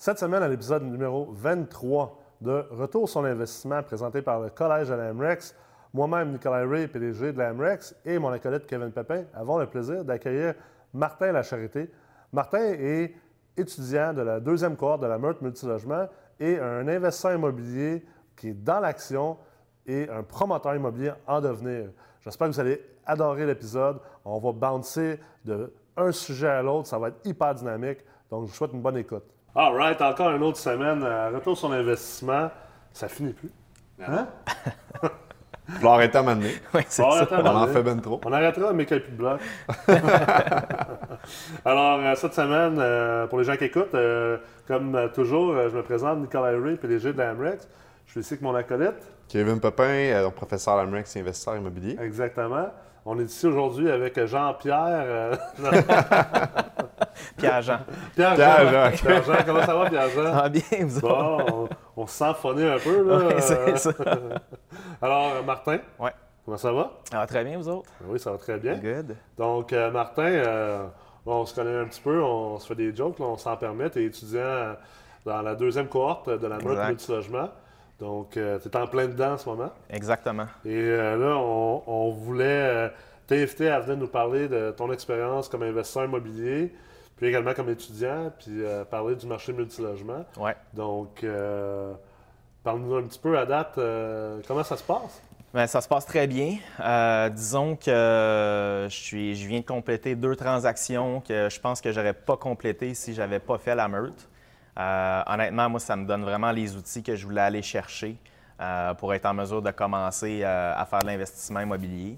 Cette semaine, à l'épisode numéro 23 de Retour sur l'investissement présenté par le Collège de l'AMREX, moi-même, Nicolas Ray, PDG de l'AMREX, et mon acolyte Kevin Pepin avons le plaisir d'accueillir Martin Lacharité. Martin est étudiant de la deuxième cohorte de la Meurthe Multilogement et un investisseur immobilier qui est dans l'action et un promoteur immobilier en devenir. J'espère que vous allez adorer l'épisode. On va bouncer de un sujet à l'autre. Ça va être hyper dynamique. Donc, je vous souhaite une bonne écoute. All right, encore une autre semaine. euh, retour sur l'investissement. Ça finit plus. Hein? Je vais arrêter à m'amener. Oui, c'est Bon, ça. attends, On en fait ben trop. On arrêtera, mais qu'il n'y ait plus de bloc. Alors, euh, cette semaine, euh, pour les gens qui écoutent, comme toujours, je me présente Nicolas Ray, PDG de l'AMREX. Je suis ici avec mon acolyte. Kevin Pepin, euh, professeur à l'Amrex et investisseur immobilier. Exactement. On est ici aujourd'hui avec Jean-Pierre. euh, Pierre-Jean. Pierre-Jean. Pierre-Jean. Comment ça va, Pierre-Jean? Ah, bien, vous autres? Bon, on, on se sent phoné un peu, là. Ouais, c'est ça. Alors, euh, Martin, Ouais. comment ça va? Ah, très bien, vous autres? Oui, ça va très bien. Good. Donc, euh, Martin, euh, bon, on se connaît un petit peu, on se fait des jokes, là, on s'en permet. Tu es étudiant euh, dans la deuxième cohorte de la Exact. Multilogement. Donc, tu es en plein dedans en ce moment. Exactement. Et euh, là, on, on voulait euh, t'inviter à venir nous parler de ton expérience comme investisseur immobilier, puis également comme étudiant, puis euh, parler du marché multilogement. Ouais. Donc, euh, parle-nous un petit peu à date, euh, comment ça se passe? Ben, ça se passe très bien. Disons que je, suis, je viens de compléter deux transactions que je pense que j'aurais pas complétées si j'avais pas fait la meute. Honnêtement, moi, ça me donne vraiment les outils que je voulais aller chercher pour être en mesure de commencer à faire de l'investissement immobilier.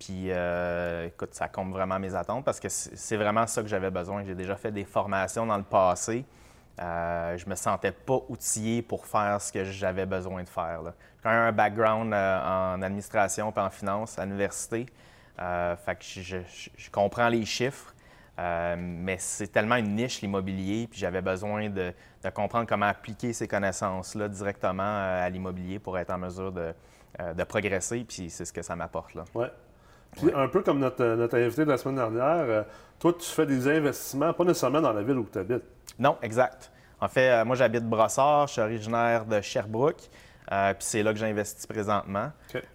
Puis, euh, écoute, ça compte vraiment mes attentes parce que c'est vraiment ça que j'avais besoin. J'ai déjà fait des formations dans le passé. Euh, je me sentais pas outillé pour faire ce que j'avais besoin de faire. J'ai quand même un background euh, en administration et en finance à l'université. Euh, fait que je, comprends les chiffres, mais c'est tellement une niche l'immobilier, puis j'avais besoin de, comprendre comment appliquer ces connaissances-là directement à l'immobilier pour être en mesure de, progresser, puis c'est ce que ça m'apporte. Ouais. Puis un peu comme notre, notre invité de la semaine dernière, euh, toi, tu fais des investissements, pas nécessairement dans la ville où tu habites. Non, exact. En fait, euh, moi, j'habite Brossard, je suis originaire de Sherbrooke, euh, puis c'est là que j'investis présentement.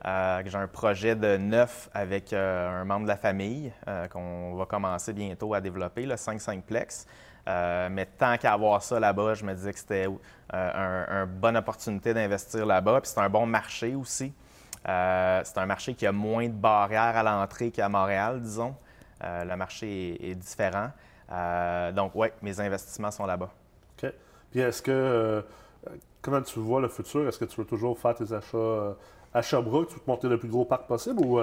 Euh, j'ai un projet de neuf avec euh, un membre de la famille euh, qu'on va commencer bientôt à développer, le 5-5plex. Euh, mais tant qu'à avoir ça là-bas, je me disais que c'était euh, un- une bonne opportunité d'investir là-bas. Puis c'est un bon marché aussi. Euh, c'est un marché qui a moins de barrières à l'entrée qu'à Montréal, disons. Euh, le marché est, est différent. Euh, donc, oui, mes investissements sont là-bas. OK. Puis est-ce que, comment tu vois le futur? Est-ce que tu veux toujours faire tes achats à Sherbrooke? Tu veux te monter le plus gros parc possible ou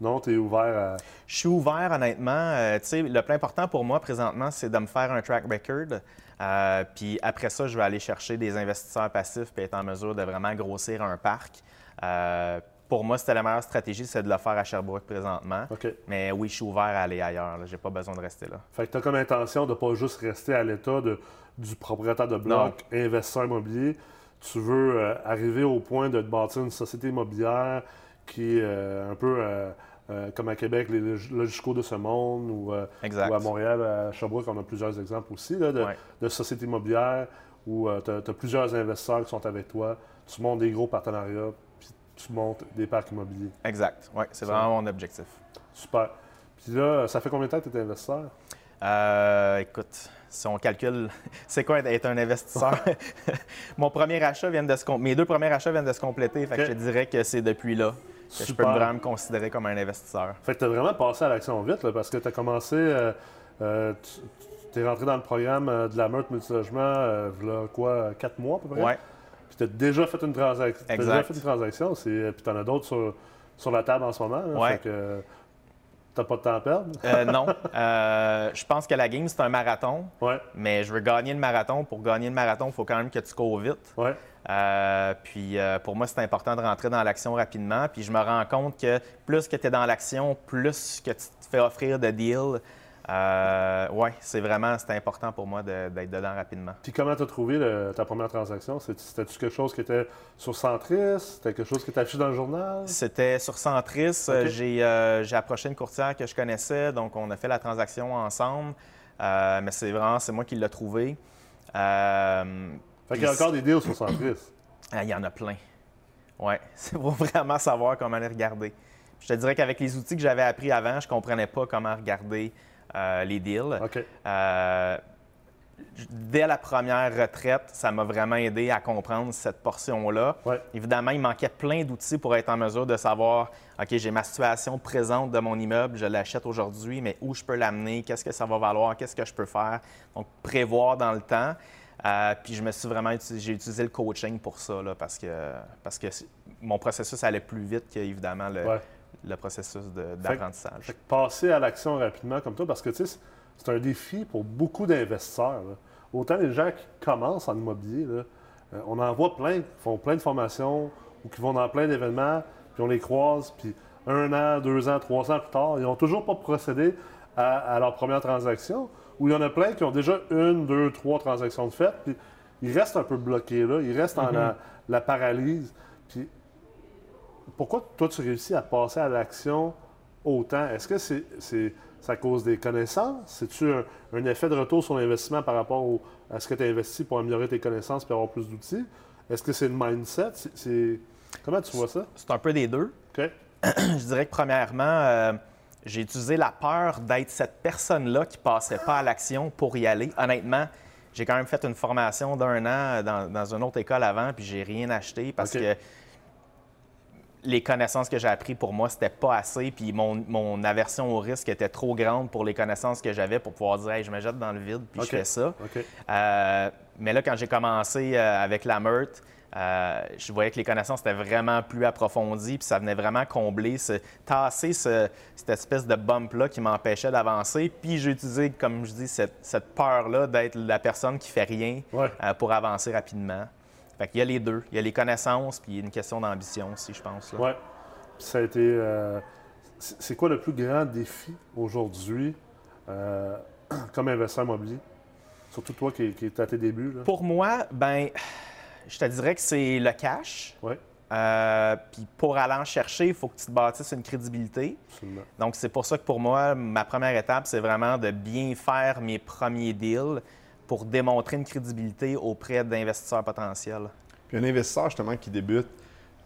non, tu es ouvert à. Je suis ouvert, honnêtement. Tu sais, le plus important pour moi présentement, c'est de me faire un track record. Euh, puis après ça, je vais aller chercher des investisseurs passifs puis être en mesure de vraiment grossir un parc. Euh, pour moi, c'était la meilleure stratégie, c'est de le faire à Sherbrooke présentement. Mais oui, je suis ouvert à aller ailleurs. Je n'ai pas besoin de rester là. Fait que tu as comme intention de pas juste rester à l'état de- du propriétaire de bloc, investisseur immobilier. Tu veux euh, arriver au point de te bâtir une société immobilière qui est euh, un peu euh, comme à Québec, les log- Logisco de ce monde, ou, ou à Montréal, à Sherbrooke, on a plusieurs exemples aussi là, de, Ouais. de sociétés immobilières où tu as, plusieurs investisseurs qui sont avec toi. Tu montes des gros partenariats, tu montes des parcs immobiliers. Exact. Oui, c'est vraiment mon objectif. Super. Puis là, ça fait combien de temps que tu es investisseur? Euh, écoute, si on calcule, c'est quoi être un investisseur? Mon premier achat vient de se mes deux premiers achats viennent de se compléter, fait que je dirais que c'est depuis là que je peux vraiment me considérer comme un investisseur. Fait que tu as vraiment passé à l'action vite, là, parce que tu as commencé, euh, euh, tu es rentré dans le programme euh, de la meurtre multilogement, euh, v'là quoi, quatre mois à peu près? Ouais, Puis tu as déjà fait une transaction. Déjà fait une transaction, c'est- puis tu en as d'autres sur, sur la table en ce moment. là. Ouais. Fait que tu pas de temps à perdre. Euh, non. Euh, je pense que la game, c'est un marathon, Ouais, mais je veux gagner le marathon. Pour gagner le marathon, il faut quand même que tu cours vite. ouais. Euh, puis euh, pour moi, c'est important de rentrer dans l'action rapidement. Puis je me rends compte que plus que tu es dans l'action, plus que tu te fais offrir de deals. Euh, ouais, c'est vraiment important pour moi de- d'être dedans rapidement. Puis comment tu as trouvé le- ta première transaction? C'était-tu quelque chose qui était sur Centris? C'était quelque chose qui était affiché dans le journal? C'était sur Centris. Euh, J'ai euh, j'ai approché une courtière que je connaissais, donc on a fait la transaction ensemble. Euh, mais c'est vraiment, c'est moi qui l'ai trouvé. Fait qu'il y a encore des deals sur Centris. Ah, Il y en a plein. Ouais, c'est pour vraiment savoir comment les regarder. Je te dirais qu'avec les outils que j'avais appris avant, je comprenais pas comment regarder euh, les deals. Euh, dès la première retraite, ça m'a vraiment aidé à comprendre cette portion-là. Ouais. Évidemment, il manquait plein d'outils pour être en mesure de savoir, OK, j'ai ma situation présente de mon immeuble, je l'achète aujourd'hui, mais où je peux l'amener, qu'est-ce que ça va valoir, qu'est-ce que je peux faire. Donc, prévoir dans le temps. Euh, puis je me suis vraiment j'ai utilisé le coaching pour ça, là, parce que, parce que mon processus allait plus vite qu'évidemment le, Ouais. Le processus d'apprentissage. Passer à l'action rapidement comme toi, parce que c'est- un défi pour beaucoup d'investisseurs. Autant les gens qui commencent en immobilier, là, euh, on en voit plein qui font plein de formations ou qui vont dans plein d'événements, puis on les croise, puis un an, deux ans, trois ans plus tard, ils n'ont toujours pas procédé à, à leur première transaction. Ou il y en a plein qui ont déjà une, deux, trois transactions de fait, puis ils restent un peu bloqués là, ils restent dans la, la paralyse. Puis pourquoi toi tu réussis à passer à l'action autant? Est-ce que c'est c'est c'est à cause des connaissances? C'est-tu un, un effet de retour sur l'investissement par rapport au- à ce que tu as investi pour améliorer tes connaissances et avoir plus d'outils? Est-ce que c'est le mindset? C'est- c'est- Comment tu vois ça? C'est un peu des deux. OK? Je dirais que premièrement, euh, j'ai utilisé la peur d'être cette personne-là qui ne passerait pas à l'action pour y aller. Honnêtement, j'ai quand même fait une formation d'un an dans, dans une autre école avant, puis j'ai rien acheté parce que les connaissances que j'ai apprises pour moi, c'était pas assez, puis mon, mon aversion au risque était trop grande pour les connaissances que j'avais pour pouvoir dire, hey, je me jette dans le vide, puis je fais ça. Euh, mais là, quand j'ai commencé euh, avec la meurtre, euh, je voyais que les connaissances étaient vraiment plus approfondies, puis ça venait vraiment combler, ce, tasser ce- cette espèce de bump-là qui m'empêchait d'avancer. Puis j'ai utilisé, comme je dis, cette, cette peur-là d'être la personne qui fait rien Ouais. euh, pour avancer rapidement. Fait qu'il y a les deux. Il y a les connaissances, puis il y a une question d'ambition aussi, je pense. Puis ça a été. euh, c'est quoi le plus grand défi aujourd'hui euh, comme investisseur immobilier? Surtout toi qui, qui es à tes débuts. Là. Pour moi, ben, je te dirais que c'est le cash. Ouais, Euh, puis pour aller en chercher, il faut que tu te bâtisses une crédibilité. absolument. Donc, c'est pour ça que pour moi, ma première étape, c'est vraiment de bien faire mes premiers deals pour démontrer une crédibilité auprès d'investisseurs potentiels? Puis un investisseur justement qui débute,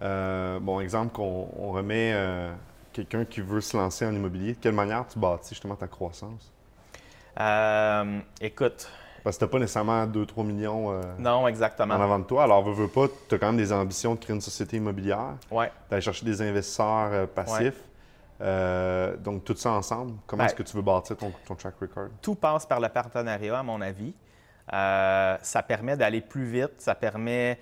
euh, bon exemple qu'on on remet euh, quelqu'un qui veut se lancer en immobilier, de quelle manière tu bâtis justement ta croissance? Euh, écoute, Parce que tu n'as pas nécessairement 2-3 millions non, en exactement. avant de toi. Alors, veux, veux pas, tu as quand même des ambitions de créer une société immobilière, Ouais. d'aller chercher des investisseurs passifs. Euh, donc, tout ça ensemble, comment Ben- est-ce que tu veux bâtir ton, ton track record? Tout passe par le partenariat, à mon avis. Euh, ça permet d'aller plus vite. Ça permet.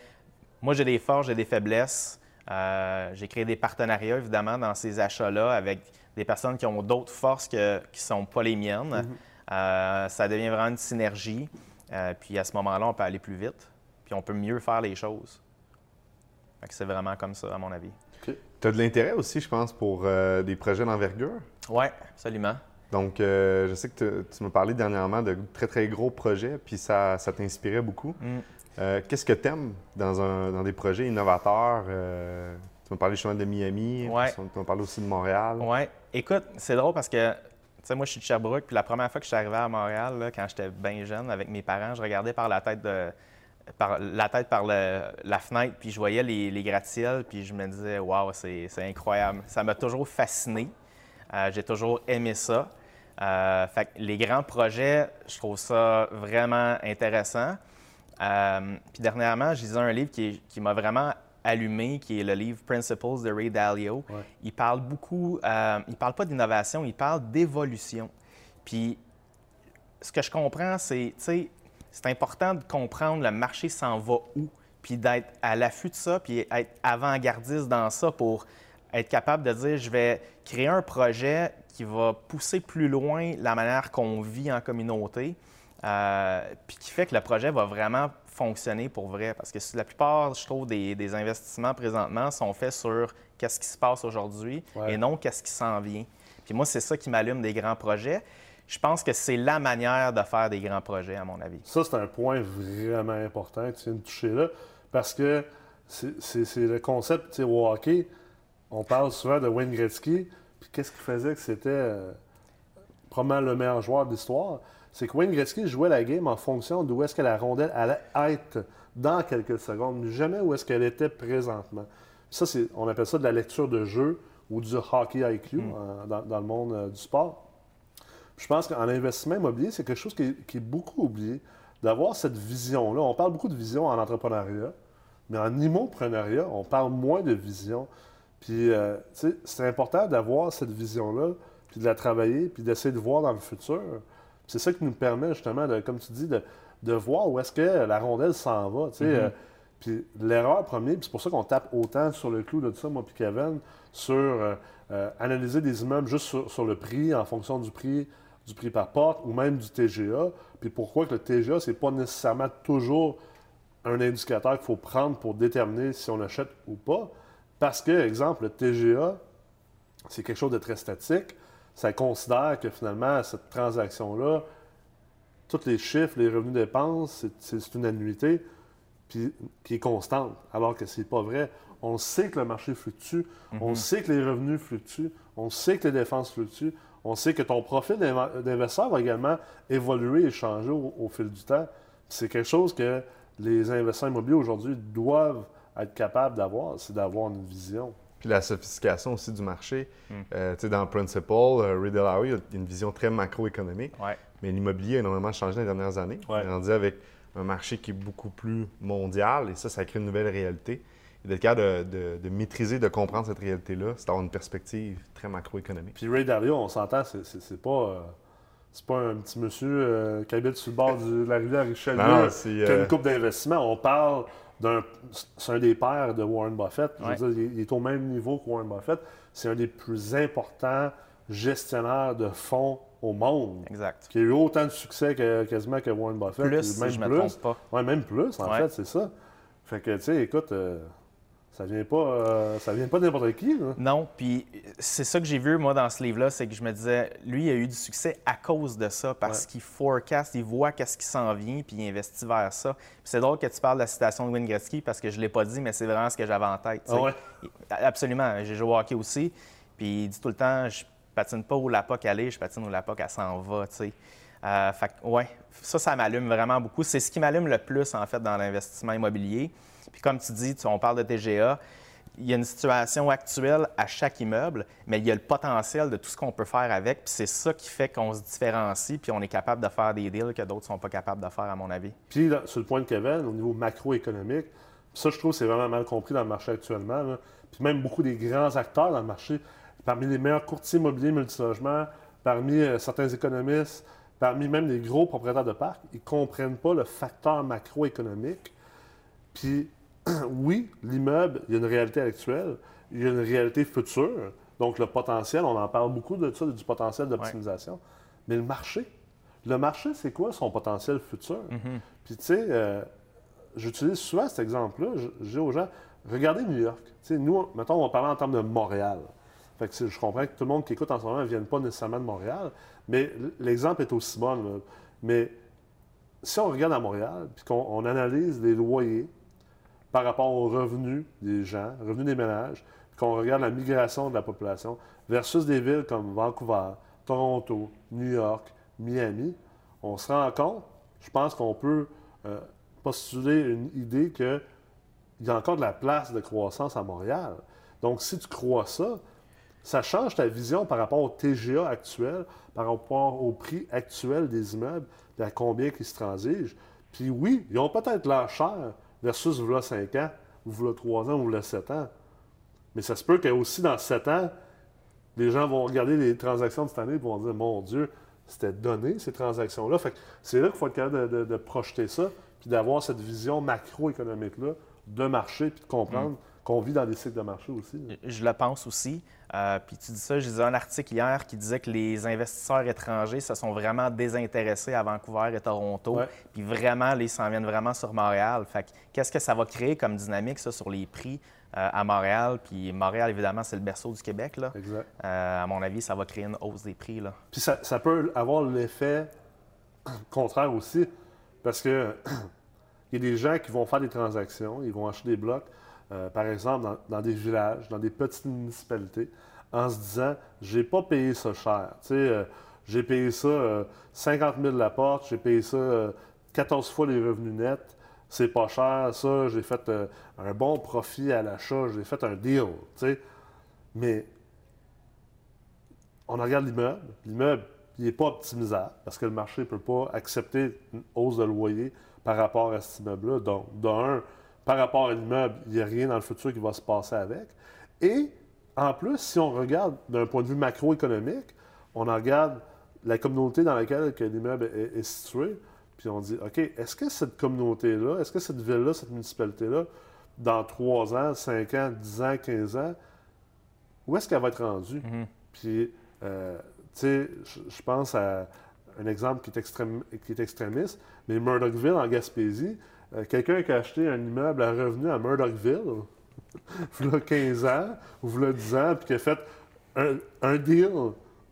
Moi, j'ai des forces, j'ai des faiblesses. Euh, j'ai créé des partenariats, évidemment, dans ces achats-là avec des personnes qui ont d'autres forces que- qui ne sont pas les miennes. Euh, ça devient vraiment une synergie. Puis à ce moment-là, on peut aller plus vite. Puis on peut mieux faire les choses. C'est vraiment comme ça, à mon avis. Tu as de l'intérêt aussi, je pense, pour des projets d'envergure? Oui, absolument. Donc, euh, je sais que tu- m'as parlé dernièrement de très, très gros projets, puis ça, ça t'inspirait beaucoup. Mm. Euh, Qu'est-ce que tu aimes dans, un- dans des projets innovateurs? Euh, tu m'as parlé justement de Miami, Ouais. tu m'as parlé aussi de Montréal. Oui. Écoute, c'est drôle parce que, tu sais, moi, je suis de Sherbrooke, puis la première fois que je suis arrivé à Montréal, là, quand j'étais bien jeune, avec mes parents, je regardais par la tête de par la tête par le- la fenêtre, puis je voyais les, les gratte-ciels, puis je me disais, waouh, c'est incroyable. Ça m'a toujours fasciné. Euh, J'ai toujours aimé ça. Euh, fait les grands projets, je trouve ça vraiment intéressant. Euh, puis dernièrement, j'ai lisé un livre qui, m'a vraiment allumé, qui est le livre Principles de Ray Dalio. Ouais. Il parle beaucoup, il parle pas d'innovation, il parle d'évolution. Puis ce que je comprends, c'est, tu sais, c'est important de comprendre le marché s'en va où, puis d'être à l'affût de ça, puis être avant-gardiste dans ça pour être capable de dire, je vais créer un projet qui va pousser plus loin la manière qu'on vit en communauté, euh, puis qui fait que le projet va vraiment fonctionner pour vrai. Parce que la plupart, je trouve, des, des investissements présentement sont faits sur qu'est-ce qui se passe aujourd'hui Ouais. et non qu'est-ce qui s'en vient. Puis moi, c'est ça qui m'allume des grands projets. Je pense que c'est la manière de faire des grands projets, à mon avis. Ça, c'est un point vraiment important que tu viens de toucher là, parce que c'est le concept, tu sais, au hockey, on parle souvent de Wayne Gretzky, puis qu'est-ce qui faisait que c'était euh, probablement le meilleur joueur de l'histoire? c'est que Wayne Gretzky jouait la game en fonction d'où est-ce que la rondelle allait être dans quelques secondes, mais jamais où est-ce qu'elle était présentement. Ça, c'est, on appelle ça de la lecture de jeu ou du hockey IQ euh, dans, dans le monde euh, du sport. Je pense qu'en investissement immobilier, c'est quelque chose qui est, qui est beaucoup oublié, d'avoir cette vision-là. On parle beaucoup de vision en entrepreneuriat, mais en immoprenariat, on parle moins de vision. Puis, euh, tu sais, c'est important d'avoir cette vision-là, puis de la travailler, puis d'essayer de voir dans le futur. C'est ça qui nous permet justement, de, comme tu dis, de, de voir où est-ce que la rondelle s'en va. tu sais. Euh, puis l'erreur première, puis c'est pour ça qu'on tape autant sur le clou de ça, moi puis Kevin, sur euh, euh, analyser des immeubles juste sur, sur le prix, en fonction du prix, du prix par porte, ou même du TGA. Puis pourquoi que le TGA, c'est pas nécessairement toujours un indicateur qu'il faut prendre pour déterminer si on achète ou pas. Parce que, exemple, le TGA, c'est quelque chose de très statique. Ça considère que finalement, cette transaction-là, tous les chiffres, les revenus dépenses, c'est- une annuité puis, qui est constante, alors que c'est pas vrai. On sait que le marché fluctue, on sait que les revenus fluctuent, on sait que les dépenses fluctuent, on sait que ton profil d'inv- d'investisseur va également évoluer et changer au, au fil du temps. C'est quelque chose que les investisseurs immobiliers aujourd'hui doivent être capables d'avoir, c'est d'avoir une vision. Puis la sophistication aussi du marché. Euh, tu sais, dans Principal, euh, Ray Dalio a une vision très macroéconomique. Ouais. Mais l'immobilier a énormément changé dans les dernières années. Ouais. On est rendu avec un marché qui est beaucoup plus mondial et ça, ça crée une nouvelle réalité. Et d'être capable de, de- de maîtriser, de comprendre cette réalité-là, c'est d'avoir une perspective très macroéconomique. Puis Ray Dalio, on s'entend, c'est- c'est c'est pas, euh, c'est pas un petit monsieur euh, qui habite sur le bord de la rivière Richelieu Non, non, c'est, qui a une coupe d'investissement. On parle. C'est un des pères de Warren Buffett. Je veux Ouais. dire, il, est- au même niveau que Warren Buffett. C'est un des plus importants gestionnaires de fonds au monde. Exact. Qui a eu autant de succès que, quasiment que Warren Buffett. Plus, si même je me plus. trompe pas. Ouais, même plus, en Ouais. fait, c'est ça. Fait que, tu sais, écoute, euh, ça vient pas, euh, ça vient pas de n'importe qui. là. Non, puis c'est ça que j'ai vu, moi, dans ce livre-là, c'est que je me disais, lui, il a eu du succès à cause de ça, parce Ouais. qu'il forecast, il voit qu'est-ce qui s'en vient, puis il investit vers ça. Puis c'est drôle que tu parles de la citation de Wayne Gretzky, parce que je ne l'ai pas dit, mais c'est vraiment ce que j'avais en tête. Ah ouais? Absolument. J'ai joué au hockey aussi, puis il dit tout le temps, je patine pas où la puck aller, je patine où la puck elle s'en va, tu sais. Euh, ouais, ça, ça m'allume vraiment beaucoup. C'est ce qui m'allume le plus, en fait, dans l'investissement immobilier. Puis comme tu dis, on parle de TGA, il y a une situation actuelle à chaque immeuble, mais il y a le potentiel de tout ce qu'on peut faire avec. Puis c'est ça qui fait qu'on se différencie, puis on est capable de faire des deals que d'autres sont pas capables de faire, à mon avis. Puis, sur le point de Kevin, au niveau macroéconomique, ça, je trouve, c'est vraiment mal compris dans le marché actuellement. Puis même beaucoup des grands acteurs dans le marché, parmi les meilleurs courtiers immobiliers multilogements, parmi euh, certains économistes, parmi même les gros propriétaires de parcs, ils ne comprennent pas le facteur macroéconomique. Puis, oui, l'immeuble, il y a une réalité actuelle, il y a une réalité future. Donc, le potentiel, on en parle beaucoup de ça, du potentiel d'optimisation. Mais le marché, le marché, c'est quoi son potentiel futur? Puis, tu sais, euh, j'utilise souvent cet exemple-là. Je, dis aux gens, regardez New York. Tu sais, nous, mettons, on va parler en termes de Montréal. Fait que je comprends que tout le monde qui écoute en ce moment ne vienne pas nécessairement de Montréal, mais l'exemple est aussi bon. là. Mais si on regarde à Montréal, puis qu'on on analyse les loyers par rapport aux revenus des gens, revenus des ménages, qu'on regarde la migration de la population, versus des villes comme Vancouver, Toronto, New York, Miami, on se rend compte, je pense qu'on peut euh, postuler une idée qu'il y a encore de la place de croissance à Montréal. Donc, si tu crois ça, ça change ta vision par rapport au TGA actuel, par rapport au prix actuel des immeubles, à combien ils se transigent. Puis oui, ils ont peut-être l'air cher versus v'là 5 ans, ou v'là 3 ans, ou v'là 7 ans. Mais ça se peut que aussi dans 7 ans, les gens vont regarder les transactions de cette année et vont dire Mon Dieu, c'était donné ces transactions-là. Fait c'est là qu'il faut être capable de, de- de projeter ça, puis d'avoir cette vision macroéconomique-là de marché, puis de comprendre qu'on vit dans des cycles de marché aussi. Je le pense aussi. Euh, puis tu dis ça, j'ai lu un article hier qui disait que les investisseurs étrangers se sont vraiment désintéressés à Vancouver et Toronto. Puis vraiment, là, ils s'en viennent vraiment sur Montréal. Fait que qu'est-ce que ça va créer comme dynamique, ça, sur les prix euh, à Montréal? Puis Montréal, évidemment, c'est le berceau du Québec. Là. Exact. Euh, à mon avis, ça va créer une hausse des prix. Là. Puis ça, ça peut avoir l'effet contraire aussi, parce que il y a des gens qui vont faire des transactions, ils vont acheter des blocs, euh, par exemple, dans, des villages, dans des petites municipalités, en se disant, j'ai pas payé ça cher. Euh, J'ai payé ça euh, 50 000 la porte, j'ai payé ça euh, 14 fois les revenus nets. C'est pas cher, ça. J'ai fait euh, un bon profit à l'achat, j'ai fait un deal. Mais on regarde l'immeuble. L'immeuble, il n'est pas optimisable parce que le marché ne peut pas accepter une hausse de loyer par rapport à cet immeuble-là. Donc, d'un, par rapport à l'immeuble, il n'y a rien dans le futur qui va se passer avec. Et en plus, si on regarde d'un point de vue macroéconomique, on en regarde la communauté dans laquelle que l'immeuble est, est situé, puis on dit, OK, est-ce que cette communauté-là, est-ce que cette ville-là, cette municipalité-là, dans 3 ans, 5 ans, 10 ans, 15 ans, où est-ce qu'elle va être rendue? Puis, euh, tu sais, je- je pense à un exemple qui est, extrême- qui est extrémiste, mais Murdochville, en Gaspésie, euh, quelqu'un qui a acheté un immeuble à revenu à Murdochville, a 15 ans ou a 10 ans, puis qui a fait un, deal,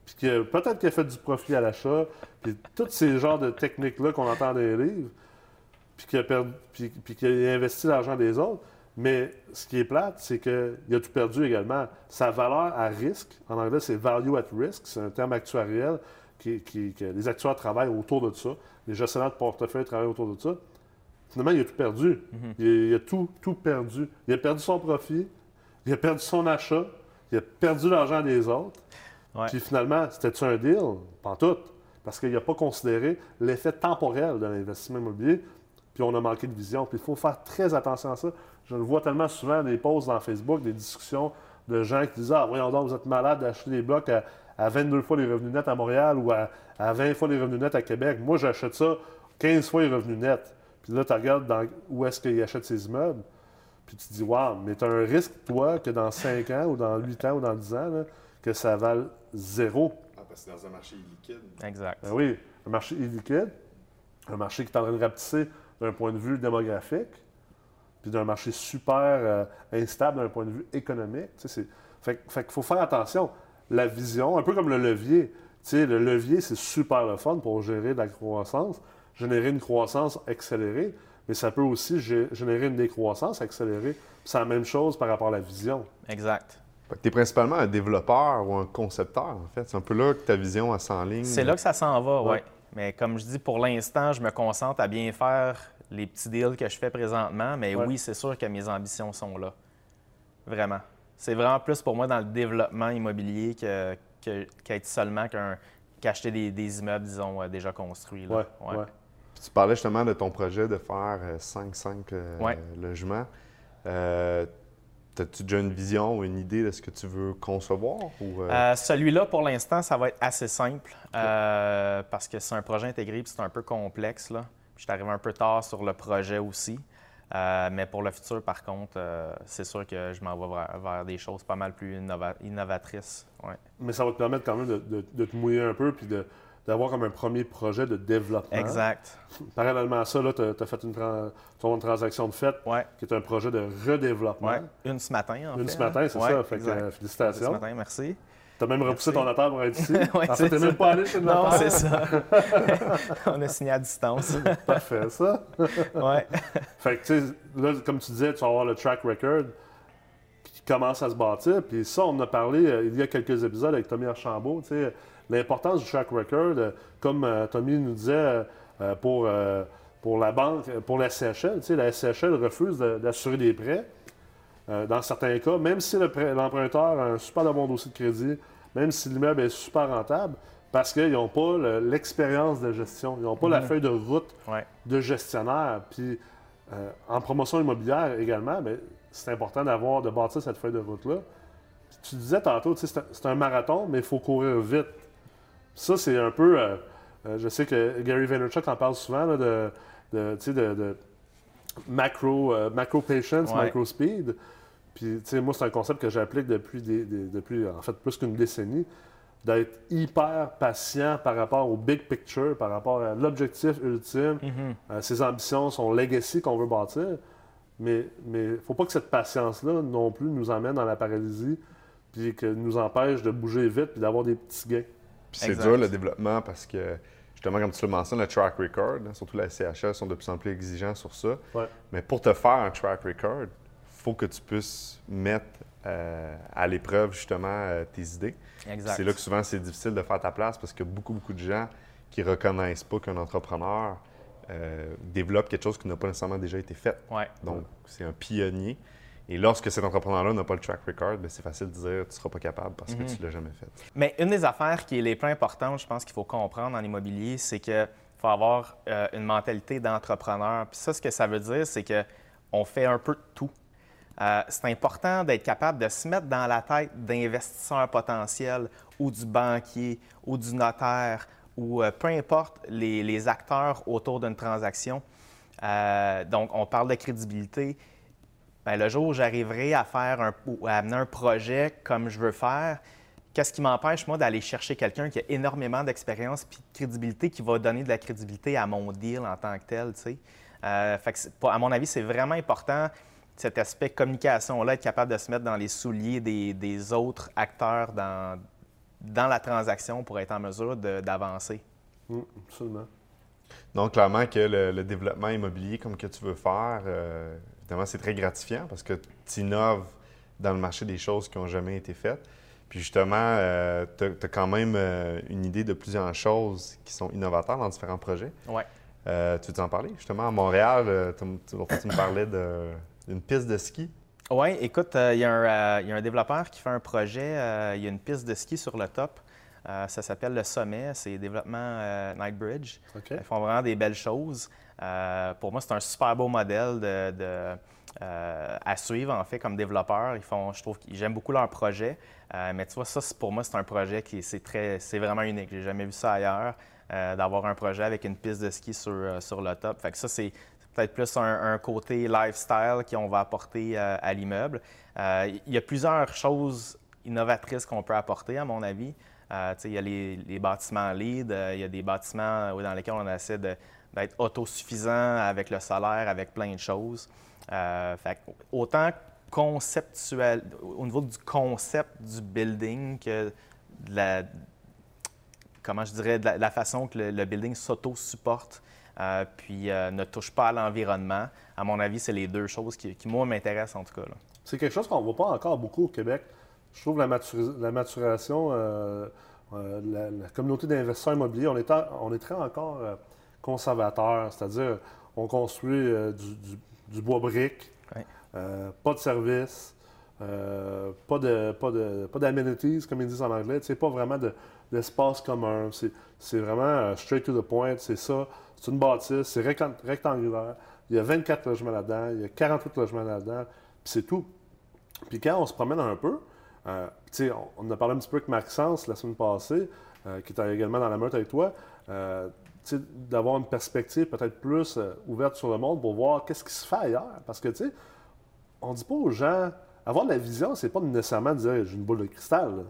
puis qui a- peut-être qu'il a fait du profit à l'achat, puis tous ces genres de techniques-là qu'on entend dans les livres, puis qui a, puis, a investi l'argent des autres. Mais ce qui est plate, c'est qu'il a tout perdu également. Sa valeur à risque, en anglais, c'est value at risk, c'est un terme actuariel qui- que les actuaires travaillent autour de ça. Les gestionnaires de portefeuille travaillent autour de ça. Finalement, il a tout perdu. il, a, il a tout, tout perdu. Il a perdu son profit, il a perdu son achat, il a perdu l'argent des autres. Ouais. Puis finalement, c'était-tu un deal? Pas tout. Parce qu'il n'a pas considéré l'effet temporel de l'investissement immobilier. Puis on a manqué de vision. Puis il faut faire très attention à ça. Je le vois tellement souvent des posts dans Facebook, des discussions de gens qui disent Ah, voyons donc, vous êtes malade d'acheter des blocs à, à 22 fois les revenus nets à Montréal ou à, à 20 fois les revenus nets à Québec. Moi, j'achète ça 15 fois les revenus nets. Puis là, tu regardes dans- où est-ce qu'il achète ses immeubles. Puis tu te dis, wow, mais tu as un risque, toi, que dans 5 ans ou dans 8 ans ou dans 10 ans, là, que ça vale zéro. Ah, parce que c'est dans un marché liquide. Exact. Ben oui, un marché illiquide, un marché qui est en train de rapetisser d'un point de vue démographique, puis d'un marché super euh, instable d'un point de vue économique. Tu sais, c'est- fait, fait qu'il faut faire attention. La vision, un peu comme le levier. Tu sais, le levier, c'est super le fun pour gérer de la croissance, générer une croissance accélérée, mais ça peut aussi gé- générer une décroissance accélérée. C'est la même chose par rapport à la vision. Exact. tu es principalement un développeur ou un concepteur, en fait. C'est un peu là que ta vision s'enligne. C'est là que ça s'en va, oui. Ouais. Mais comme je dis, pour l'instant, je me concentre à bien faire les petits deals que je fais présentement. Mais Ouais. oui, c'est sûr que mes ambitions sont là. Vraiment. C'est vraiment plus pour moi dans le développement immobilier que, que- qu'être seulement qu'un, qu'acheter des, des immeubles, disons, euh, déjà construits. là. Ouais, ouais. Puis tu parlais justement de ton projet de faire 5-5 Ouais. logements. Euh, As-tu déjà une vision ou une idée de ce que tu veux concevoir? Ou, euh, Euh, celui-là, pour l'instant, ça va être assez simple euh, parce que c'est un projet intégré puis c'est un peu complexe. Là. Puis Je suis arrivé un peu tard sur le projet aussi. Euh, mais pour le futur, par contre, euh, c'est sûr que je m'en vais vers, vers des choses pas mal plus innova- innovatrices. Ouais. Mais ça va te permettre quand même de, de- de te mouiller un peu puis de- d'avoir comme un premier projet de développement. Exact. Parallèlement à ça, tu as, fait une, une transaction de fait Ouais. qui est un projet de redéveloppement. Ouais. Une ce matin, en Une fait. ce matin, c'est hein. Ouais, ça. Fait que, exact. euh, Une ce félicitations. matin, merci. Tu as même repoussé Merci. ton notaire pour être ici. En c'est fait, tu même pas allé chez le Non, c'est ça. On a signé à distance. Parfait, ça. ouais. Fait que, tu sais, là, comme tu disais, tu vas avoir le track record qui commence à se bâtir. Puis ça, on en a parlé euh, il y a quelques épisodes avec Tommy Archambault. Tu sais, l'importance du track record, euh, comme euh, Tommy nous disait euh, pour, pour la banque, pour la sais, la CHL refuse de- d'assurer des prêts. dans certains cas, même si le l'emprunteur a un super de bon dossier de crédit, même si l'immeuble est super rentable, parce qu'ils n'ont pas le- l'expérience de gestion, ils n'ont pas la feuille de route Ouais. de gestionnaire. Puis en promotion immobilière également, mais c'est important d'avoir, de bâtir cette feuille de route-là. Tu disais tantôt, un- c'est un marathon, mais il faut courir vite. Ça, c'est un peu. euh, euh, je sais que Gary Vaynerchuk en parle souvent là, de, de, macro, euh, macro patience, Ouais. micro speed. Puis, tu sais, moi, c'est un concept que j'applique depuis, des- des- depuis, en fait, plus qu'une décennie, d'être hyper patient par rapport au big picture, par rapport à l'objectif ultime, euh, ses ambitions, son legacy qu'on veut bâtir. Mais il ne faut pas que cette patience-là non plus nous emmène dans la paralysie, puis que nous empêche de bouger vite puis d'avoir des petits gains. Puis c'est dur le développement parce que, justement, comme tu le mentionnes, le track record, hein, surtout la CHL, sont de plus en plus exigeants sur ça. Ouais. Mais pour te faire un track record, il faut que tu puisses mettre euh, à l'épreuve, justement, euh, tes idées. Exact. C'est là que souvent c'est difficile de faire ta place parce que beaucoup, beaucoup de gens qui reconnaissent pas qu'un entrepreneur euh, développe quelque chose qui n'a pas nécessairement déjà été fait. Ouais. Donc, c'est un pionnier. Et lorsque cet entrepreneur-là n'a pas le track record, ben, c'est facile de dire tu ne seras pas capable parce que tu ne l'as jamais fait. Mais une des affaires qui est les plus importantes, je pense qu'il faut comprendre en immobilier, c'est qu'il faut avoir euh, une mentalité d'entrepreneur. Puis ça, ce que ça veut dire, c'est qu'on fait un peu de tout. Euh, c'est important d'être capable de se mettre dans la tête d'investisseurs potentiels ou du banquier ou du notaire ou euh, peu importe les, les acteurs autour d'une transaction. Donc, on parle de crédibilité. Ben, le jour où j'arriverai à faire un, ou à amener un projet comme je veux faire, qu'est-ce qui m'empêche, moi, d'aller chercher quelqu'un qui a énormément d'expérience et de crédibilité, qui va donner de la crédibilité à mon deal en tant que tel, tu sais? Euh, fait que c'est- à mon avis, c'est vraiment important, cet aspect communication-là, être capable de se mettre dans les souliers des, des autres acteurs dans, dans la transaction pour être en mesure d'avancer. Hum, absolument. Donc, clairement que le, le développement immobilier comme que tu veux faire, euh, évidemment, c'est très gratifiant parce que tu innoves dans le marché des choses qui n'ont jamais été faites. Puis justement, tu as, quand même euh, une idée de plusieurs choses qui sont innovateurs dans différents projets. Ouais. Euh, tu veux en parler? Justement, à Montréal, euh, tu, me parlais d'une piste de ski. Oui, écoute, euh, il y, a un, euh, il y a un développeur qui fait un projet. euh, il y a une piste de ski sur le top. Euh, ça s'appelle le Sommet. C'est développement euh, Nightbridge. OK. Ils font vraiment des belles choses. Euh, pour moi, c'est un super beau modèle euh, à suivre, en fait, comme développeur. Ils font, je trouve j'aime beaucoup leur projet. Euh, mais tu vois, ça, pour moi, c'est un projet qui c'est très, c'est vraiment unique. J'ai jamais vu ça ailleurs, d'avoir un projet avec une piste de ski sur, le top. Fait que ça, c'est peut-être plus un, côté lifestyle qu'on va apporter à l'immeuble. Il y a plusieurs choses innovatrices qu'on peut apporter, à mon avis. Il y a les, bâtiments lead, il y a des bâtiments dans lesquels on essaie de- d'être autosuffisant avec le salaire, avec plein de choses. Euh, fait autant conceptuel, au niveau du concept du building que de la, comment je dirais, la, façon que le, building s'auto-supporte, euh, puis euh, ne touche pas à l'environnement. À mon avis, c'est les deux choses qui, moi, m'intéressent en tout cas. C'est quelque chose qu'on ne voit pas encore beaucoup au Québec. Je trouve la, la maturation, euh, la, communauté d'investisseurs immobiliers, on est, très encore conservateur, c'est-à-dire on construit euh, du, du- du bois brique, euh, pas de service, euh, pas de pas de pas d'amenities comme ils disent en anglais, c'est pas vraiment de- d'espace commun, c'est c'est vraiment straight to the point, c'est ça, c'est une bâtisse, c'est rectan- rectangulaire, il y a 24 logements là-dedans, il y a 48 logements là-dedans, puis c'est tout. Puis quand on se promène un peu, tu sais, on, on a parlé un petit peu avec Maxence la semaine passée, qui était également dans la meute avec toi, d'avoir une perspective peut-être plus euh, ouverte sur le monde pour voir qu'est-ce qui se fait ailleurs. Parce que, tu sais, on dit pas aux gens, avoir de la vision, c'est pas nécessairement dire j'ai une boule de cristal,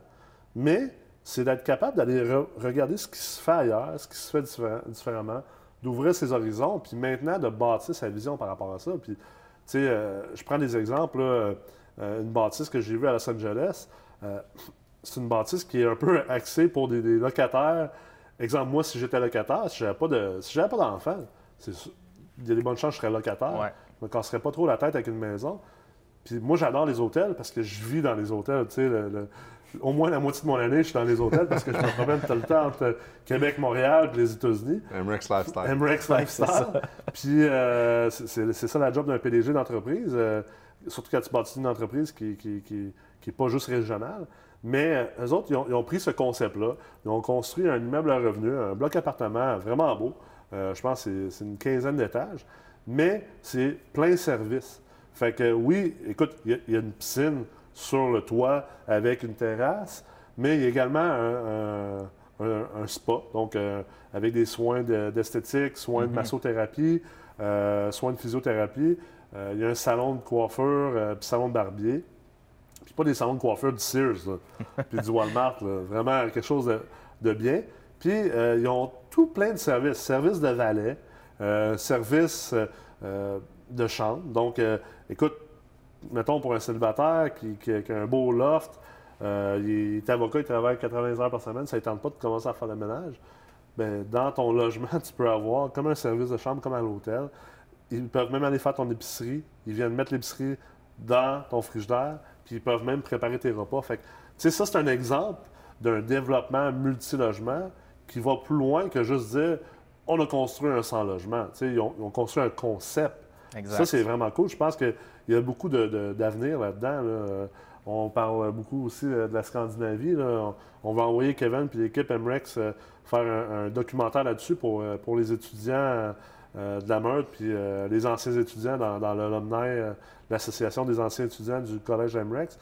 mais c'est d'être capable d'aller re- regarder ce qui se fait ailleurs, ce qui se fait différemment, d'ouvrir ses horizons, puis maintenant de bâtir sa vision par rapport à ça. Puis, tu sais, euh, je prends des exemples, euh, une bâtisse que j'ai vue à Los Angeles, c'est une bâtisse qui est un peu axée pour des locataires. Exemple, moi, si j'étais locataire, si j'avais pas de, si j'avais pas d'enfant, c'est sûr- il y a des bonnes chances que je serais locataire. Ouais. Je me casserais pas trop la tête avec une maison. Puis moi, j'adore les hôtels parce que je vis dans les hôtels. Tu sais, le- le- au moins la moitié de mon année, je suis dans les hôtels parce que je me promène tout le temps entre Québec, Montréal et les États-Unis. MREX Lifestyle. MREX Lifestyle. Puis euh, c'est- ça la job d'un PDG d'entreprise, euh, surtout quand tu bâtis une entreprise qui n'est qui, qui, qui est pas juste régionale. Mais euh, eux autres, ils ont, ils ont pris ce concept-là, ils ont construit un immeuble à revenus, un bloc appartement vraiment beau. Euh, je pense que c'est- une quinzaine d'étages, mais c'est plein service. Fait que oui, écoute, il y a- il y, a une piscine sur le toit avec une terrasse, mais il y a également un, un- un- un spa, donc euh, avec des soins de- d'esthétique, soins de massothérapie, euh, soins de physiothérapie. Euh, il y a un salon de coiffure, puis salon de barbier. Puis pas des salons de coiffure du Sears, puis du Walmart, vraiment quelque chose de, bien. Puis euh, ils ont tout plein de services. Services de valet, euh, services euh, de chambre. Donc, écoute, mettons pour un célibataire qui, a un beau loft, il est avocat, il travaille 80 heures par semaine, ça ne tente pas de commencer à faire le ménage. Ben, dans ton logement, tu peux avoir comme un service de chambre, comme à l'hôtel. Ils peuvent même aller faire ton épicerie. Ils viennent mettre l'épicerie dans ton frigidaire, puis ils peuvent même préparer tes repas. Fait que, tu sais, ça, c'est un exemple d'un développement multilogement qui va plus loin que juste dire on a construit un sans logement. Tu sais, ils, ont, ils ont construit un concept. Exact. Ça, c'est vraiment cool. Je pense qu'il y a beaucoup d'avenir là-dedans. là. On parle beaucoup aussi euh, de la Scandinavie. là. On, va envoyer Kevin et l'équipe MREX euh, faire un, un documentaire là-dessus pour, euh, pour les étudiants de la Meurthe puis les anciens étudiants dans, dans l'alumni, l'association des anciens étudiants du collège MREX,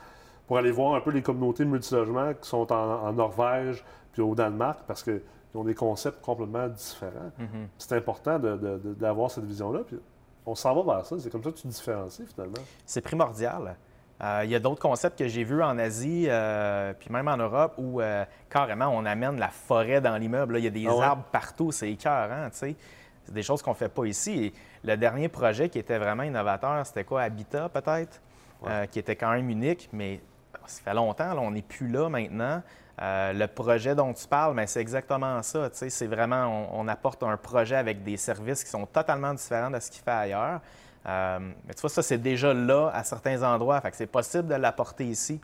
pour aller voir un peu les communautés multilogements qui sont en, en Norvège puis au Danemark parce qu'ils ont des concepts complètement différents. Mhm. C'est important de- de- de- d'avoir cette vision-là. Puis on s'en va vers ça. C'est comme ça que tu te différencies finalement. C'est primordial. Euh, il y a d'autres concepts que j'ai vus en Asie, euh, puis même en Europe, où euh, carrément on amène la forêt dans l'immeuble. là. Il y a des Ah ouais? arbres partout, c'est écœurant, tu sais. C'est des choses qu'on ne fait pas ici. Et le dernier projet qui était vraiment innovateur, c'était quoi, Habitat peut-être, Ouais. Euh, qui était quand même unique, mais ça fait longtemps, là, on n'est plus là maintenant. Euh, le projet dont tu parles, mais c'est exactement ça. C'est vraiment, on, on apporte un projet avec des services qui sont totalement différents de ce qu'il fait ailleurs. Euh, mais tu vois, ça, c'est déjà là à certains endroits. Fait que c'est possible de l'apporter ici.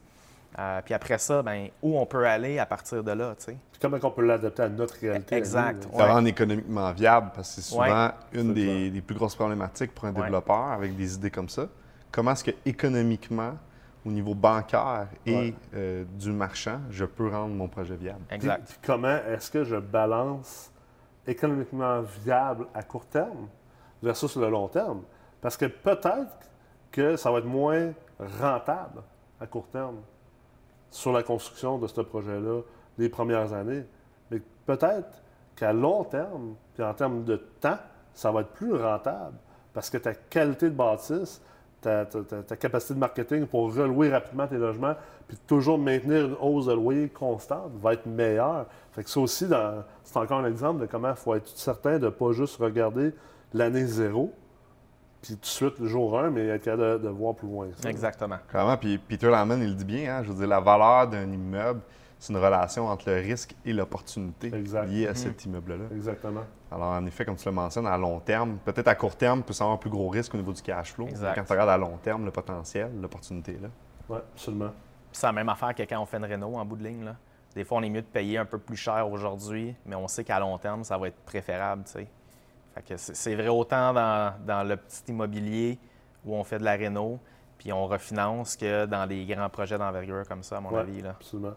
Euh, puis après ça, ben, où on peut aller à partir de là, tu sais? Puis comment on peut l'adapter à notre réalité. Exact. Ça rend économiquement viable parce que c'est souvent Ouais. une des, des plus grosses problématiques pour un Ouais. développeur avec des idées comme ça. Comment est-ce que économiquement, au niveau bancaire et Ouais. euh, du marchand, je peux rendre mon projet viable? Puis- Exact. puis comment est-ce que je balance économiquement viable à court terme versus le long terme? Parce que peut-être que ça va être moins rentable à court terme sur la construction de ce projet-là les premières années. Mais peut-être qu'à long terme, puis en termes de temps, ça va être plus rentable parce que ta qualité de bâtisse, ta, ta- ta- capacité de marketing pour relouer rapidement tes logements, puis toujours maintenir une hausse de loyer constante va être meilleure. Fait que ça aussi, c'est encore un exemple de comment il faut être certain de ne pas juste regarder l'année zéro, puis tout de suite le jour 1, mais être capable de, de voir plus loin. ça. Exactement. Clairement, puis Peter Laman, il le dit bien, hein, je veux dire, la valeur d'un immeuble, c'est une relation entre le risque et l'opportunité liée à cet immeuble-là. Exactement. Alors, en effet, comme tu le mentionnes, à long terme, peut-être à court terme, il peut avoir un plus gros risque au niveau du cash flow. Exact. Quand tu regardes à long terme, le potentiel, l'opportunité est là. Oui, absolument. Puis c'est la même affaire que quand on fait une réno en bout de ligne. Là. Des fois, on est mieux de payer un peu plus cher aujourd'hui, mais on sait qu'à long terme, ça va être préférable. tu sais. Fait que c'est vrai autant dans, dans le petit immobilier où on fait de la réno, puis on refinance que dans des grands projets d'envergure comme ça, à mon Ouais. avis. Là. Absolument.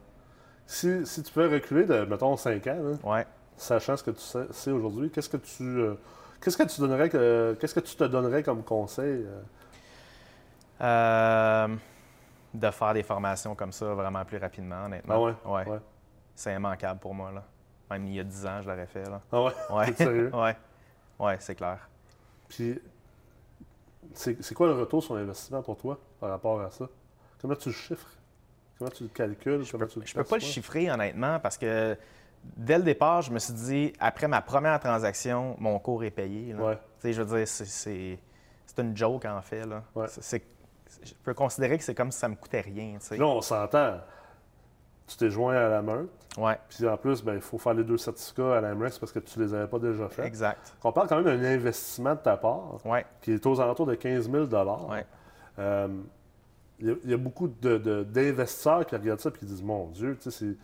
Si, si tu peux reculer de, mettons, 5 ans, Ouais. sachant ce que tu sais, sais aujourd'hui, qu'est-ce que tu euh, qu'est-ce que tu donnerais que qu'est-ce que tu te donnerais comme conseil euh? Euh, de faire des formations comme ça vraiment plus rapidement, honnêtement. Ah ouais? Ouais. C'est immanquable pour moi. Là. Même il y a 10 ans, je l'aurais fait. Là. Ah ouais? Sérieux? ouais. Ouais, c'est clair. Puis c'est quoi le retour sur l'investissement pour toi par rapport à ça? Comment tu le chiffres? Comment tu le calcules? Je Comment peux, pas le chiffrer, honnêtement, parce que dès le départ, je me suis dit, après ma première transaction, mon cours est payé. là. Ouais. Je veux dire, c'est- une joke, en fait. Là. Ouais. Je peux considérer que c'est comme si ça me coûtait rien. tu sais. Puis Là, on s'entend. Tu t'es joint à la meute, Ouais, puis en plus, ben, il faut faire les deux certificats à la MREX parce que tu les avais pas déjà faits. exact. On parle quand même d'un investissement de ta part Ouais, qui est aux alentours de 15 000 ouais. Euh, Il y, a- il y a beaucoup de- de- d'investisseurs qui regardent ça et qui disent Mon Dieu, tu sais,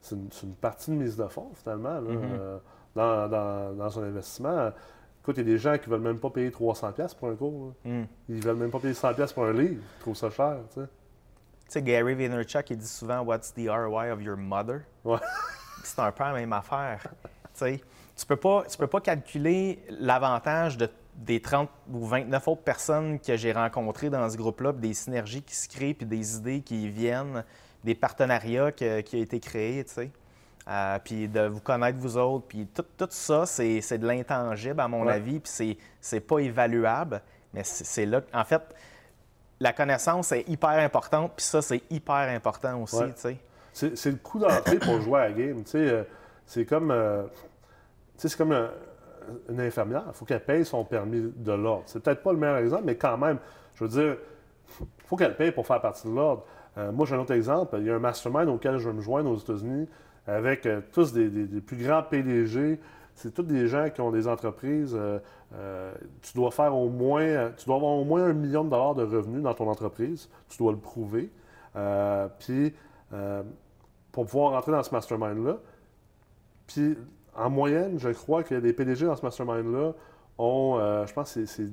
c'est, une, partie de mise de fonds, finalement, là, Mhm. euh, dans, dans, dans un investissement. Écoute, il y a des gens qui ne veulent même pas payer 300$ pour un cours. Hmm. Ils veulent même pas payer 100$ pour un livre. Ils trouvent ça cher. tu sais. Tu sais, Gary Vaynerchuk, il dit souvent What's the ROI of your mother? Ouais. C'est un peu la même affaire. Tu sais, tu peux pas, tu peux pas calculer l'avantage de, des 30 ou 29 autres personnes que j'ai rencontrées dans ce groupe-là, des synergies qui se créent, puis des idées qui viennent, des partenariats que- qui ont été créés, tu sais. Euh, puis de vous connaître vous autres, puis tout, tout ça, c'est c'est de l'intangible, à mon Ouais. avis, puis c'est- c'est pas évaluable, mais c'est là... En fait, la connaissance est hyper importante, puis ça, c'est hyper important aussi, Ouais. tu sais. C'est, c'est le coup d'entrée pour jouer à la game. Tu sais, euh, c'est comme, euh, c'est comme un- une infirmière. Il faut qu'elle paye son permis de l'ordre. C'est peut-être pas le meilleur exemple, mais quand même, je veux dire, il faut qu'elle paye pour faire partie de l'ordre. Euh, moi, j'ai un autre exemple. Il y a un mastermind auquel je veux me joindre aux États-Unis avec euh, tous des, des- des plus grands PDG. C'est tous des gens qui ont des entreprises. euh, euh, tu dois faire au moins, tu dois avoir au moins un million de dollars de revenus dans ton entreprise. Tu dois le prouver. Euh, puis, pour pouvoir rentrer dans ce mastermind-là, puis en moyenne, je crois que les PDG dans ce mastermind-là ont, je pense, c'est- c'est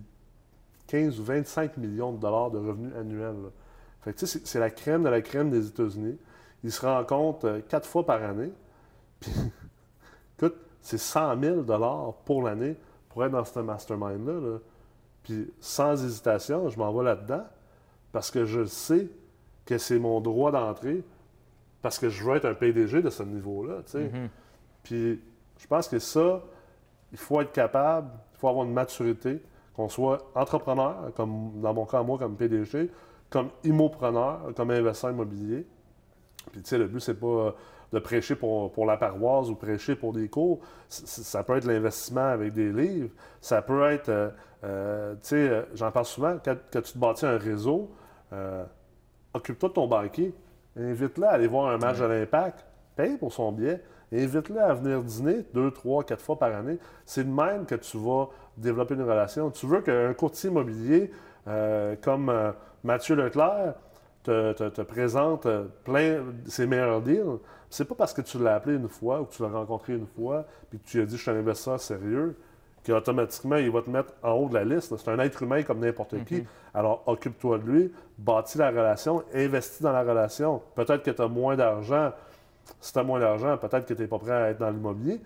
15 ou 25 millions de dollars de revenus annuels. Fait que, tu sais, c'est la crème de la crème des États-Unis. Ils se rencontrent quatre fois par année. Puis, c'est 100 000 dollars pour l'année pour être dans ce mastermind-là. là. Puis, sans hésitation, je m'en vais là-dedans parce que je sais que c'est mon droit d'entrée parce que je veux être un PDG de ce niveau-là. Mhm. Puis je pense que ça, il faut être capable, il faut avoir une maturité, qu'on soit entrepreneur, comme dans mon cas, moi, comme PDG, comme immopreneur, comme investisseur immobilier. Puis tu sais, le but, c'est pas de prêcher pour, pour la paroisse ou prêcher pour des cours. Ça peut être l'investissement avec des livres. Ça peut être, euh, euh, tu sais, euh, j'en parle souvent, quand, quand tu te bâtis un réseau, occupe-toi de ton banquier. Invite-le à aller voir un match de l'Impact. Paye pour son billet. Invite-le à venir dîner deux, trois, quatre fois par année. C'est de même que tu vas développer une relation. Tu veux qu'un courtier immobilier euh, comme euh, Mathieu Leclerc te, te- te présente euh, plein de ses meilleurs deals. C'est pas parce que tu l'as appelé une fois ou que tu l'as rencontré une fois puis que tu lui as dit je suis un investisseur sérieux qu'automatiquement il va te mettre en haut de la liste. C'est un être humain comme n'importe qui. Alors occupe-toi de lui, bâtis la relation, investis dans la relation. Peut-être que tu as moins d'argent. Si tu as moins d'argent, peut-être que tu n'es pas prêt à être dans l'immobilier.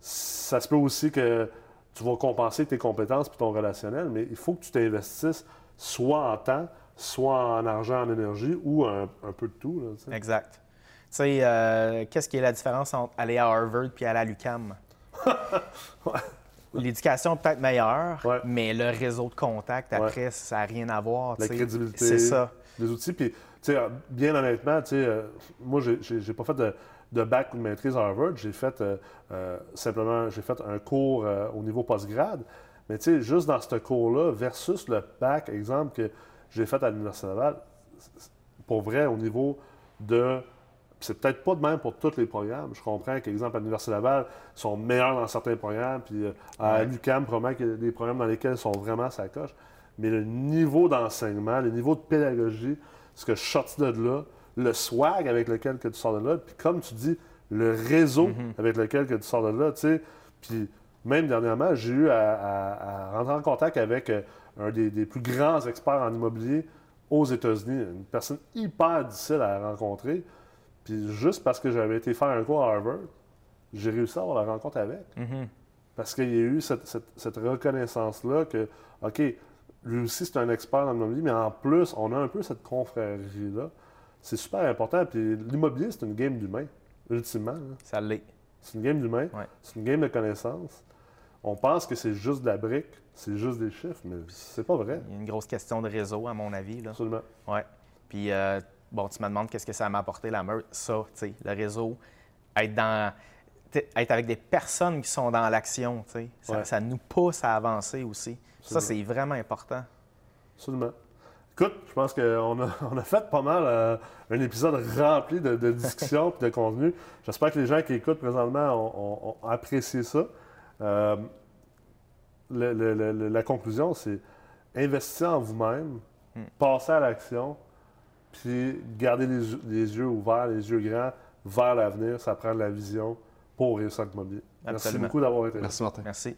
Ça se peut aussi que tu vas compenser tes compétences et ton relationnel, mais il faut que tu t'investisses soit en temps, soit en argent, en énergie ou un, un peu de tout. là. Exact. Tu sais, euh, qu'est-ce qui est la différence entre aller à Harvard puis aller à l'UQAM? L'éducation est peut-être meilleure, Ouais. mais le réseau de contact, Ouais. après, ça n'a rien à voir. La crédibilité. C'est ça. des outils. Puis, tu sais, bien honnêtement, tu sais, euh, moi, j'ai- pas fait de, de bac ou de maîtrise à Harvard. J'ai fait euh, euh, simplement, j'ai fait un cours au niveau postgrade. Mais tu sais, juste dans ce cours-là, versus le bac, exemple, que j'ai fait à l'Université Laval, pour vrai, au niveau de. C'est peut-être pas de même pour tous les programmes. Je comprends qu'exemple, à l'Université Laval, ils sont meilleurs dans certains programmes, puis euh, à l'UQAM, probablement qu'il y a des programmes dans lesquels ils sont vraiment sa coche. Mais le niveau d'enseignement, le niveau de pédagogie, ce que je sorti de là, le swag avec lequel que tu sors de là, puis comme tu dis, le réseau Mhm. avec lequel que tu sors de là, tu sais. Puis même dernièrement, j'ai eu à, à- à rentrer en contact avec euh, un des, des plus grands experts en immobilier aux États-Unis, une personne hyper difficile à rencontrer. Puis juste parce que j'avais été faire un cours à Harvard, j'ai réussi à avoir la rencontre avec. Mhm. Parce qu'il y a eu cette, cette- cette reconnaissance-là que, OK, lui aussi, c'est un expert dans l'immobilier, mais en plus, on a un peu cette confrérie-là. C'est super important. Puis l'immobilier, c'est une game d'humain, ultimement. là. Ça l'est. C'est une game d'humain, Ouais. c'est une game de connaissances. On pense que c'est juste de la brique, c'est juste des chiffres, mais c'est pas vrai. Il y a une grosse question de réseau, à mon avis. Là. Absolument. Ouais. Puis, euh, bon, tu me demandes qu'est-ce que ça m'a apporté la meute. Ça, tu sais, le réseau, être dans. Être avec des personnes qui sont dans l'action, tu sais, ça, Ouais. ça nous pousse à avancer aussi. Ça, c'est vraiment important. Absolument. Écoute, je pense qu'on a, on a fait pas mal euh, un épisode rempli de, de discussions et de contenu. J'espère que les gens qui écoutent présentement ont, ont- ont apprécié ça. Euh, le- le- le- la conclusion, c'est investir en vous-même, Hmm. passer à l'action, puis garder les, yeux- les yeux ouverts, les yeux grands vers l'avenir. Ça prend de la vision pour réussir le mobilier. Merci beaucoup d'avoir été là. Merci, Martin. Merci.